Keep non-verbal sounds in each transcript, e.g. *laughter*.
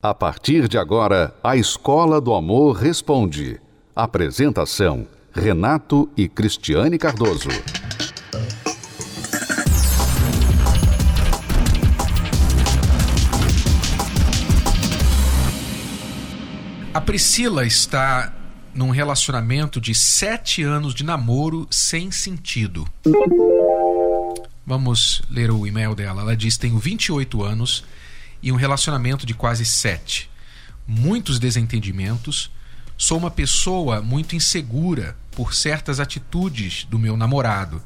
A partir de agora, a Escola do Amor Responde. Apresentação: Renato e Cristiane Cardoso. A Priscila está num relacionamento de sete anos de namoro sem sentido. Vamos ler o e-mail dela. Ela diz: Tenho 28 anos e um relacionamento de quase sete. Muitos desentendimentos. Sou uma pessoa muito insegura por certas atitudes do meu namorado.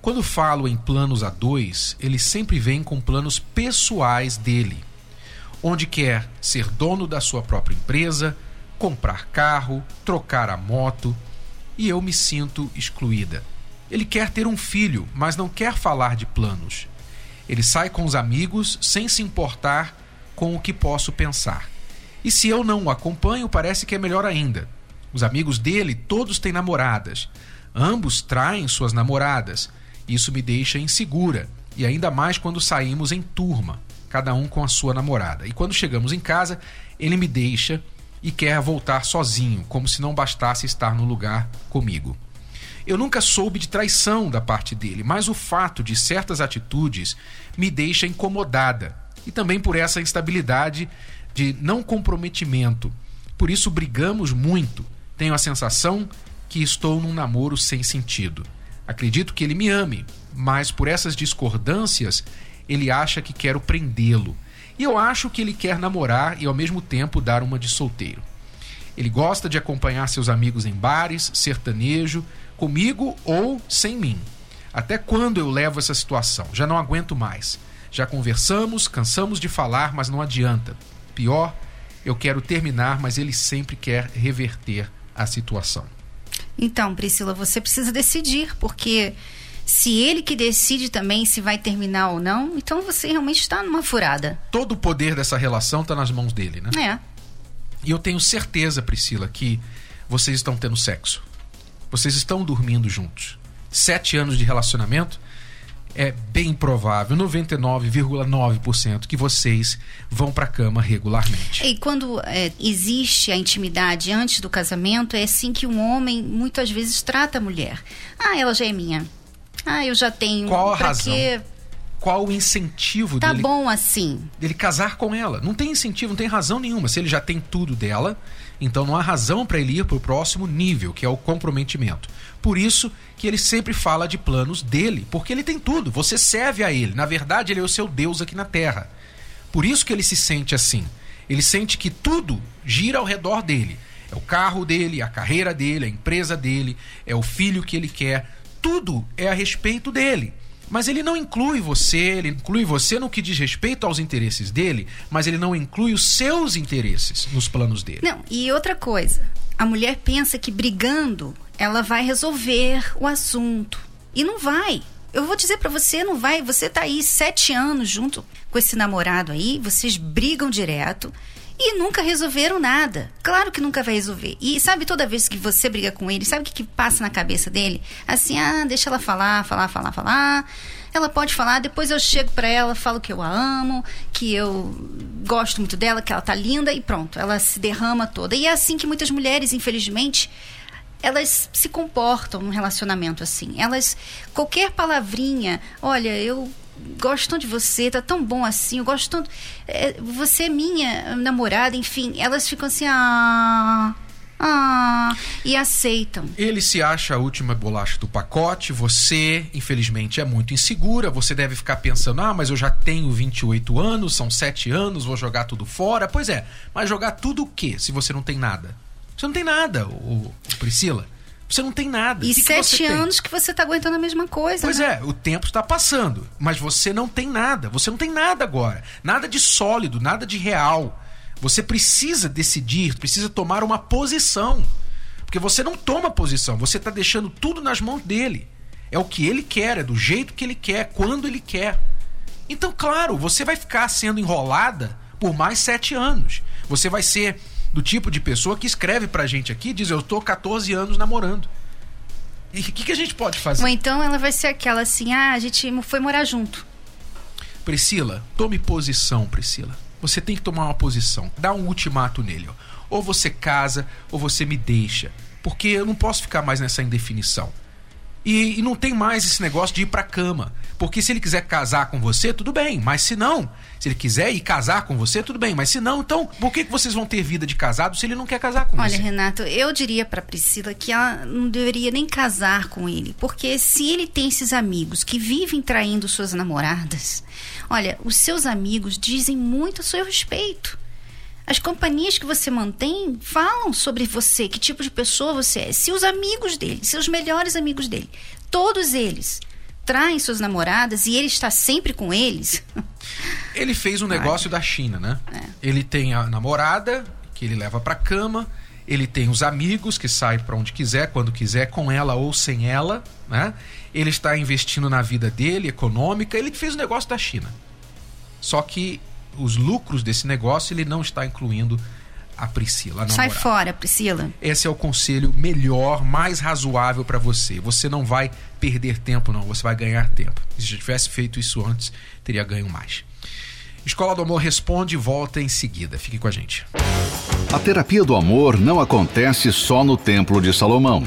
Quando falo em planos a dois, ele sempre vem com planos pessoais dele, onde quer ser dono da sua própria empresa, comprar carro, trocar a moto, e eu me sinto excluída. Ele quer ter um filho, mas não quer falar de planos. Ele sai com os amigos sem se importar com o que posso pensar. E se eu não o acompanho, parece que é melhor ainda. Os amigos dele todos têm namoradas. Ambos traem suas namoradas. Isso me deixa insegura, e ainda mais quando saímos em turma, cada um com a sua namorada. E quando chegamos em casa, ele me deixa e quer voltar sozinho, como se não bastasse estar no lugar comigo. Eu nunca soube de traição da parte dele, mas o fato de certas atitudes me deixa incomodada. E também por essa instabilidade de não comprometimento. Por isso brigamos muito. Tenho a sensação que estou num namoro sem sentido. Acredito que ele me ame, mas por essas discordâncias ele acha que quero prendê-lo. E eu acho que ele quer namorar e ao mesmo tempo dar uma de solteiro. Ele gosta de acompanhar seus amigos em bares, sertanejo, comigo ou sem mim. Até quando eu levo essa situação? Já não aguento mais. Já conversamos, cansamos de falar, mas não adianta. Pior, eu quero terminar, mas ele sempre quer reverter a situação. Então, Priscila, você precisa decidir, porque se ele que decide também se vai terminar ou não, então você realmente está numa furada. Todo o poder dessa relação está nas mãos dele, né? É. E eu tenho certeza, Priscila, que vocês estão tendo sexo. Vocês estão dormindo juntos. Sete anos de relacionamento é bem provável, 99,9%, que vocês vão para a cama regularmente. E quando é, existe a intimidade antes do casamento, é assim que um homem muitas vezes trata a mulher. Ah, ela já é minha. Ah, eu já tenho. Qual a pra razão? Quê? Qual o incentivo Tá dele, bom assim. dele casar com ela? Não tem incentivo, não tem razão nenhuma. Se ele já tem tudo dela, então não há razão para ele ir para o próximo nível, que é o comprometimento. Por isso que ele sempre fala de planos dele, porque ele tem tudo. Você serve a ele. Na verdade, ele é o seu Deus aqui na Terra. Por isso que ele se sente assim. Ele sente que tudo gira ao redor dele. É o carro dele, a carreira dele, a empresa dele, é o filho que ele quer. Tudo é a respeito dele. Mas ele não inclui você, ele inclui você no que diz respeito aos interesses dele, mas ele não inclui os seus interesses nos planos dele. Não, e outra coisa. A mulher pensa que brigando ela vai resolver o assunto. E não vai. Eu vou dizer pra você, não vai. Você tá aí sete anos junto com esse namorado aí, vocês brigam direto e nunca resolveram nada. Claro que nunca vai resolver. E sabe toda vez que você briga com ele, sabe o que, que passa na cabeça dele? Assim, ah, deixa ela falar, falar, falar, falar. Ela pode falar, depois eu chego pra ela, falo que eu a amo, que eu gosto muito dela, que ela tá linda e pronto, ela se derrama toda. E é assim que muitas mulheres, infelizmente, elas se comportam num relacionamento assim. Elas, qualquer palavrinha, olha, eu gosto tanto de você, tá tão bom assim, eu gosto tanto. é, você é minha namorada, enfim, elas ficam assim, ah. Ah, e aceitam. Ele se acha a última bolacha do pacote, você, infelizmente, é muito insegura, você deve ficar pensando: ah, mas eu já tenho 28 anos, são 7 anos, vou jogar tudo fora. Pois é, mas jogar tudo o quê se você não tem nada? Você não tem nada, ô, ô, Priscila. Você não tem nada. E que que sete tem? anos que você tá aguentando a mesma coisa. Pois né? é, o tempo está passando, mas você não tem nada. Você não tem nada agora. Nada de sólido, nada de real. Você precisa decidir, precisa tomar uma posição. Porque você não toma posição, você está deixando tudo nas mãos dele. É o que ele quer, é do jeito que ele quer, quando ele quer. Então, claro, você vai ficar sendo enrolada por mais sete anos. Você vai ser do tipo de pessoa que escreve pra gente aqui diz: Eu tô 14 anos namorando. E o que, que a gente pode fazer? Ou então ela vai ser aquela assim, ah, a gente foi morar junto. Priscila, tome posição, Priscila. você tem que tomar uma posição, dar um ultimato nele. Ó. Ou você casa, ou você me deixa. Porque eu não posso ficar mais nessa indefinição. E, e não tem mais esse negócio de ir pra cama. Porque se ele quiser casar com você, tudo bem. Mas se não, se ele quiser ir casar com você, tudo bem. Mas se não, então por que, que vocês vão ter vida de casado se ele não quer casar com Olha, você? Olha, Renato, eu diria para Priscila que ela não deveria nem casar com ele. Porque se ele tem esses amigos que vivem traindo suas namoradas, olha, os seus amigos dizem muito a seu respeito. As companhias que você mantém falam sobre você, que tipo de pessoa você é. Se os amigos dele, seus melhores amigos dele, todos eles traem suas namoradas e ele está sempre com eles. *laughs* Ele fez um negócio da China, né? É. Ele tem a namorada que ele leva para cama, ele tem os amigos que saem para onde quiser, quando quiser, com ela ou sem ela, né? Ele está investindo na vida dele, econômica, ele fez o negócio da China. Só que os lucros desse negócio, ele não está incluindo a Priscila. A Sai fora, Priscila. Esse é o conselho melhor, mais razoável para você. Você não vai perder tempo, não. Você vai ganhar tempo. Se já tivesse feito isso antes, teria ganho mais. Escola do Amor responde e volta em seguida. Fique com a gente. A terapia do amor não acontece só no Templo de Salomão.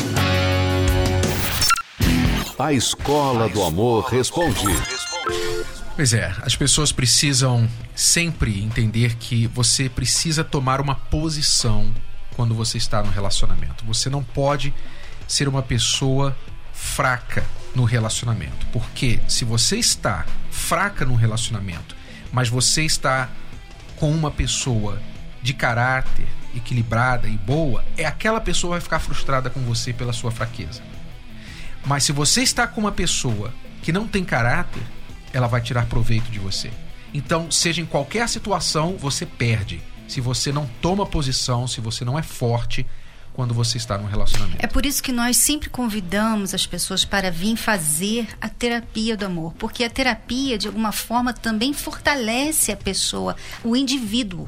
A Escola do Amor responde. Pois é, as pessoas precisam sempre entender que você precisa tomar uma posição quando você está no relacionamento. Você não pode ser uma pessoa fraca no relacionamento, porque se você está fraca no relacionamento, mas você está com uma pessoa de caráter equilibrada e boa, é aquela pessoa vai ficar frustrada com você pela sua fraqueza. Mas se você está com uma pessoa que não tem caráter, ela vai tirar proveito de você. Então, seja em qualquer situação, você perde. Se você não toma posição, se você não é forte quando você está num relacionamento. É por isso que nós sempre convidamos as pessoas para vir fazer a terapia do amor, porque a terapia de alguma forma também fortalece a pessoa, o indivíduo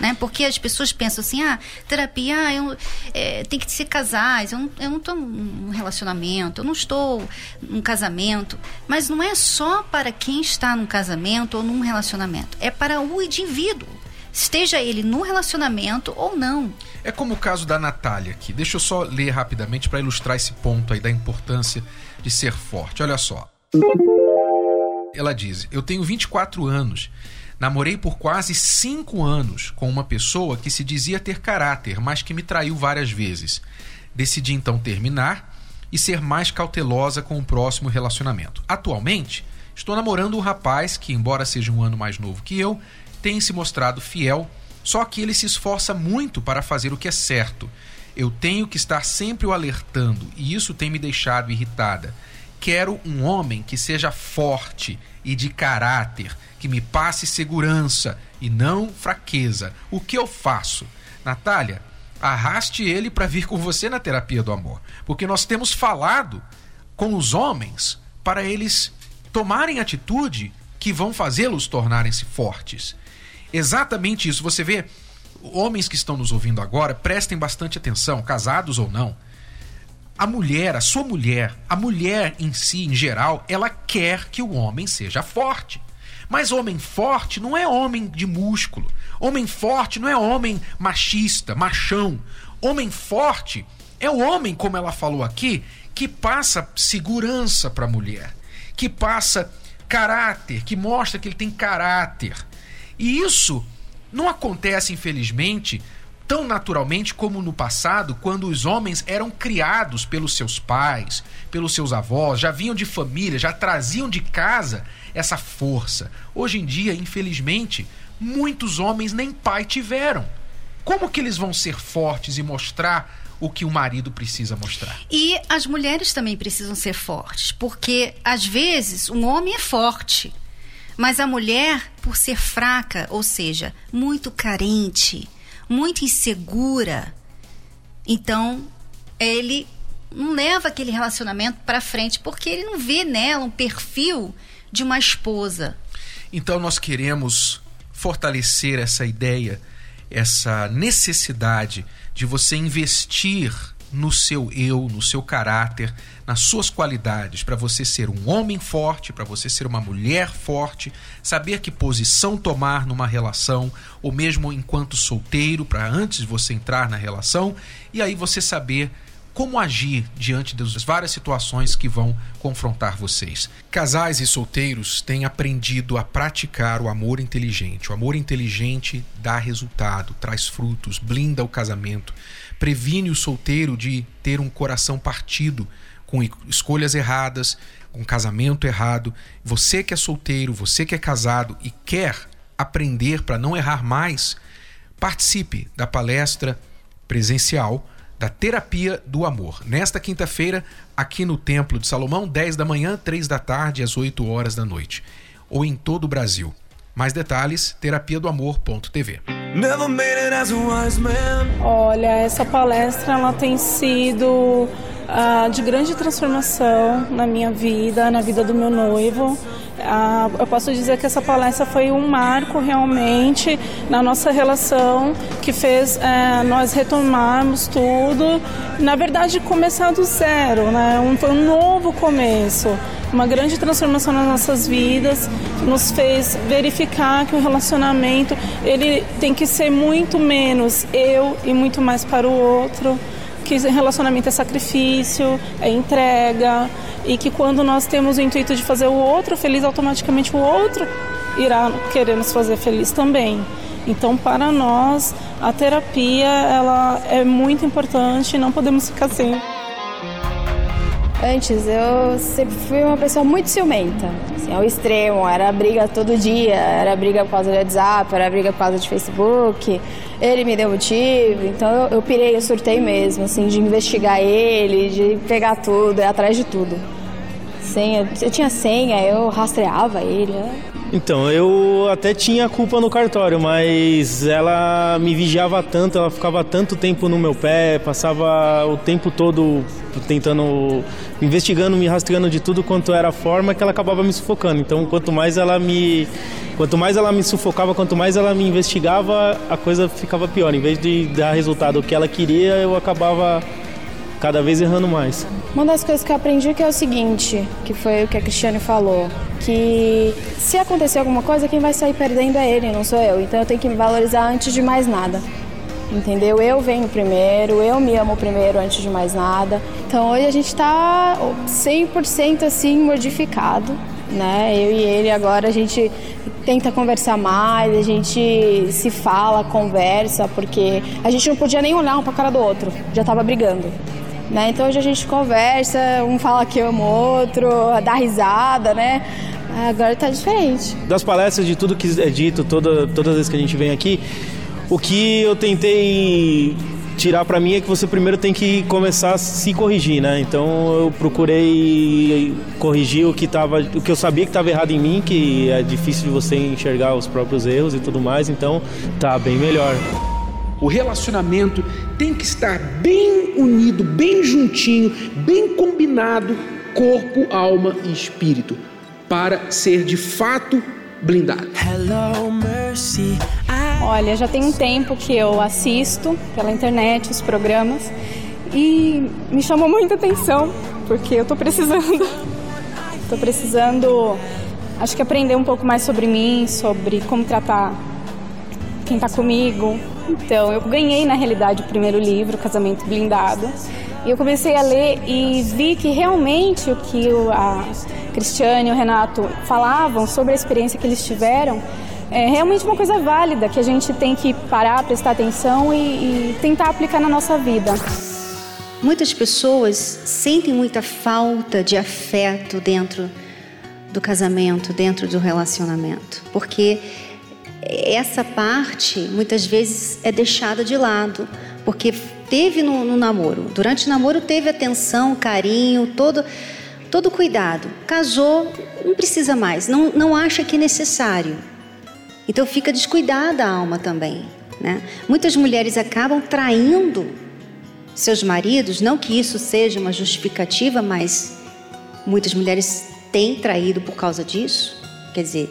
né? Porque as pessoas pensam assim, ah, terapia, ah, eu, é, tem que ser casais, eu não, eu não estou num relacionamento, eu não estou num casamento. Mas não é só para quem está num casamento ou num relacionamento, é para o indivíduo. Esteja ele no relacionamento ou não. É como o caso da Natália aqui. Deixa eu só ler rapidamente para ilustrar esse ponto aí da importância de ser forte. Olha só. Ela diz: Eu tenho 24 anos Namorei por quase cinco anos com uma pessoa que se dizia ter caráter, mas que me traiu várias vezes. Decidi então terminar e ser mais cautelosa com o próximo relacionamento. Atualmente, estou namorando um rapaz que, embora seja um ano mais novo que eu, tem se mostrado fiel, só que ele se esforça muito para fazer o que é certo. Eu tenho que estar sempre o alertando e isso tem me deixado irritada. Quero um homem que seja forte e de caráter que me passe segurança e não fraqueza. O que eu faço? Natália, arraste ele para vir com você na terapia do amor, porque nós temos falado com os homens para eles tomarem atitude que vão fazê-los tornarem-se fortes. Exatamente isso. Você vê, homens que estão nos ouvindo agora, prestem bastante atenção, casados ou não. A mulher, a sua mulher, a mulher em si, em geral, ela quer que o homem seja forte. Mas homem forte não é homem de músculo. Homem forte não é homem machista, machão. Homem forte é o homem, como ela falou aqui, que passa segurança para a mulher, que passa caráter, que mostra que ele tem caráter. E isso não acontece, infelizmente, tão naturalmente como no passado, quando os homens eram criados pelos seus pais, pelos seus avós, já vinham de família, já traziam de casa essa força. Hoje em dia, infelizmente, muitos homens nem pai tiveram. Como que eles vão ser fortes e mostrar o que o marido precisa mostrar? E as mulheres também precisam ser fortes, porque às vezes um homem é forte, mas a mulher, por ser fraca, ou seja, muito carente, muito insegura, então ele não leva aquele relacionamento para frente porque ele não vê nela um perfil de uma esposa. Então nós queremos fortalecer essa ideia, essa necessidade de você investir no seu eu, no seu caráter, nas suas qualidades, para você ser um homem forte, para você ser uma mulher forte, saber que posição tomar numa relação, ou mesmo enquanto solteiro, para antes de você entrar na relação, e aí você saber como agir diante das várias situações que vão confrontar vocês. Casais e solteiros têm aprendido a praticar o amor inteligente. O amor inteligente dá resultado, traz frutos, blinda o casamento, previne o solteiro de ter um coração partido com escolhas erradas, com casamento errado. Você que é solteiro, você que é casado e quer aprender para não errar mais, participe da palestra presencial da Terapia do Amor. Nesta quinta-feira, aqui no Templo de Salomão, 10 da manhã, 3 da tarde, às 8 horas da noite. Ou em todo o Brasil. Mais detalhes, terapia do amor.tv. Olha, essa palestra ela tem sido uh, de grande transformação na minha vida, na vida do meu noivo. Ah, eu posso dizer que essa palestra foi um marco realmente na nossa relação que fez é, nós retomarmos tudo. Na verdade, começar do zero, né? Um, foi um novo começo, uma grande transformação nas nossas vidas, nos fez verificar que o relacionamento ele tem que ser muito menos eu e muito mais para o outro que relacionamento é sacrifício, é entrega e que quando nós temos o intuito de fazer o outro feliz, automaticamente o outro irá querer nos fazer feliz também. Então, para nós, a terapia ela é muito importante, não podemos ficar sem. Antes eu sempre fui uma pessoa muito ciumenta, assim, ao extremo. Era briga todo dia, era briga por causa do WhatsApp, era briga por causa de Facebook. Ele me deu motivo, então eu, eu pirei, eu surtei mesmo, assim, de investigar ele, de pegar tudo, atrás de tudo. Senha, eu tinha senha, eu rastreava ele. Então, eu até tinha culpa no cartório, mas ela me vigiava tanto, ela ficava tanto tempo no meu pé, passava o tempo todo tentando, investigando, me rastreando de tudo quanto era forma, que ela acabava me sufocando. Então, quanto mais ela me, quanto mais ela me sufocava, quanto mais ela me investigava, a coisa ficava pior. Em vez de dar resultado que ela queria, eu acabava cada vez errando mais. Uma das coisas que eu aprendi que é o seguinte, que foi o que a Cristiane falou, que se acontecer alguma coisa, quem vai sair perdendo é ele, não sou eu. Então eu tenho que me valorizar antes de mais nada. Entendeu? Eu venho primeiro, eu me amo primeiro antes de mais nada. Então hoje a gente está 100% assim modificado, né? Eu e ele agora a gente tenta conversar mais, a gente se fala, conversa, porque a gente não podia nem olhar um para a cara do outro, já estava brigando. Né? Então hoje a gente conversa, um fala que ama o outro, dá risada, né? Agora tá diferente. Das palestras, de tudo que é dito, toda, todas as vezes que a gente vem aqui, o que eu tentei tirar para mim é que você primeiro tem que começar a se corrigir, né? Então eu procurei corrigir o que tava, o que eu sabia que estava errado em mim, que é difícil de você enxergar os próprios erros e tudo mais, então tá bem melhor. O relacionamento tem que estar bem unido, bem juntinho, bem combinado, corpo, alma e espírito, para ser de fato blindado. Hello, Mercy. Olha, já tem um tempo que eu assisto pela internet os programas e me chamou muita atenção porque eu tô precisando, *laughs* tô precisando, acho que aprender um pouco mais sobre mim, sobre como tratar quem tá comigo, então, eu ganhei na realidade o primeiro livro, Casamento Blindado, e eu comecei a ler e vi que realmente o que a Cristiane e o Renato falavam sobre a experiência que eles tiveram é realmente uma coisa válida que a gente tem que parar, prestar atenção e, e tentar aplicar na nossa vida. Muitas pessoas sentem muita falta de afeto dentro do casamento, dentro do relacionamento, porque essa parte muitas vezes é deixada de lado, porque teve no, no namoro, durante o namoro teve atenção, carinho, todo todo cuidado. Casou, não precisa mais, não, não acha que é necessário. Então fica descuidada a alma também. Né? Muitas mulheres acabam traindo seus maridos, não que isso seja uma justificativa, mas muitas mulheres têm traído por causa disso. Quer dizer,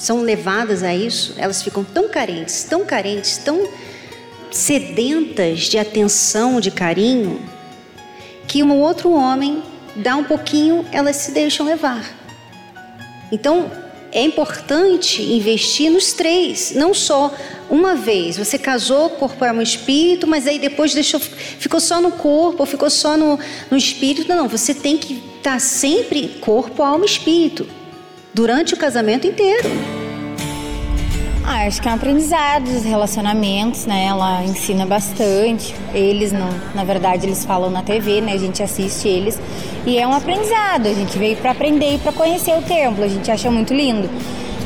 são levadas a isso, elas ficam tão carentes, tão carentes, tão sedentas de atenção, de carinho, que um outro homem dá um pouquinho, elas se deixam levar. Então, é importante investir nos três, não só uma vez. Você casou, corpo, alma e espírito, mas aí depois deixou, ficou só no corpo, ou ficou só no, no espírito. Não, você tem que estar sempre corpo, alma e espírito, durante o casamento inteiro. Ah, acho que é um aprendizado dos relacionamentos, né? Ela ensina bastante. Eles, na verdade, eles falam na TV, né? A gente assiste eles. E é um aprendizado. A gente veio para aprender e para conhecer o templo. A gente acha muito lindo.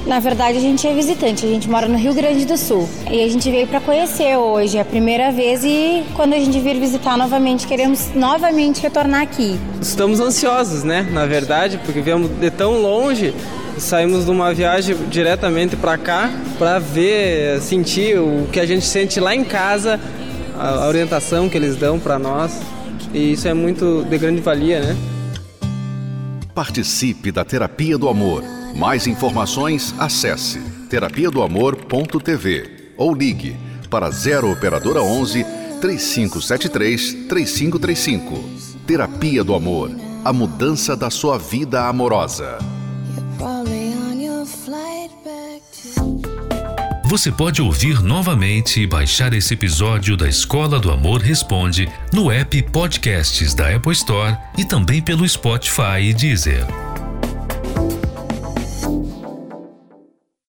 Na verdade, a gente é visitante, a gente mora no Rio Grande do Sul. E a gente veio para conhecer hoje, é a primeira vez e quando a gente vir visitar novamente, queremos novamente retornar aqui. Estamos ansiosos, né? Na verdade, porque viemos de tão longe saímos de uma viagem diretamente para cá para ver, sentir o que a gente sente lá em casa, a orientação que eles dão para nós. E isso é muito de grande valia, né? Participe da Terapia do Amor. Mais informações, acesse terapia do amor.tv ou ligue para 0 operadora 11 3573 3535. Terapia do Amor. A mudança da sua vida amorosa. Você pode ouvir novamente e baixar esse episódio da Escola do Amor Responde no app Podcasts da Apple Store e também pelo Spotify e Deezer.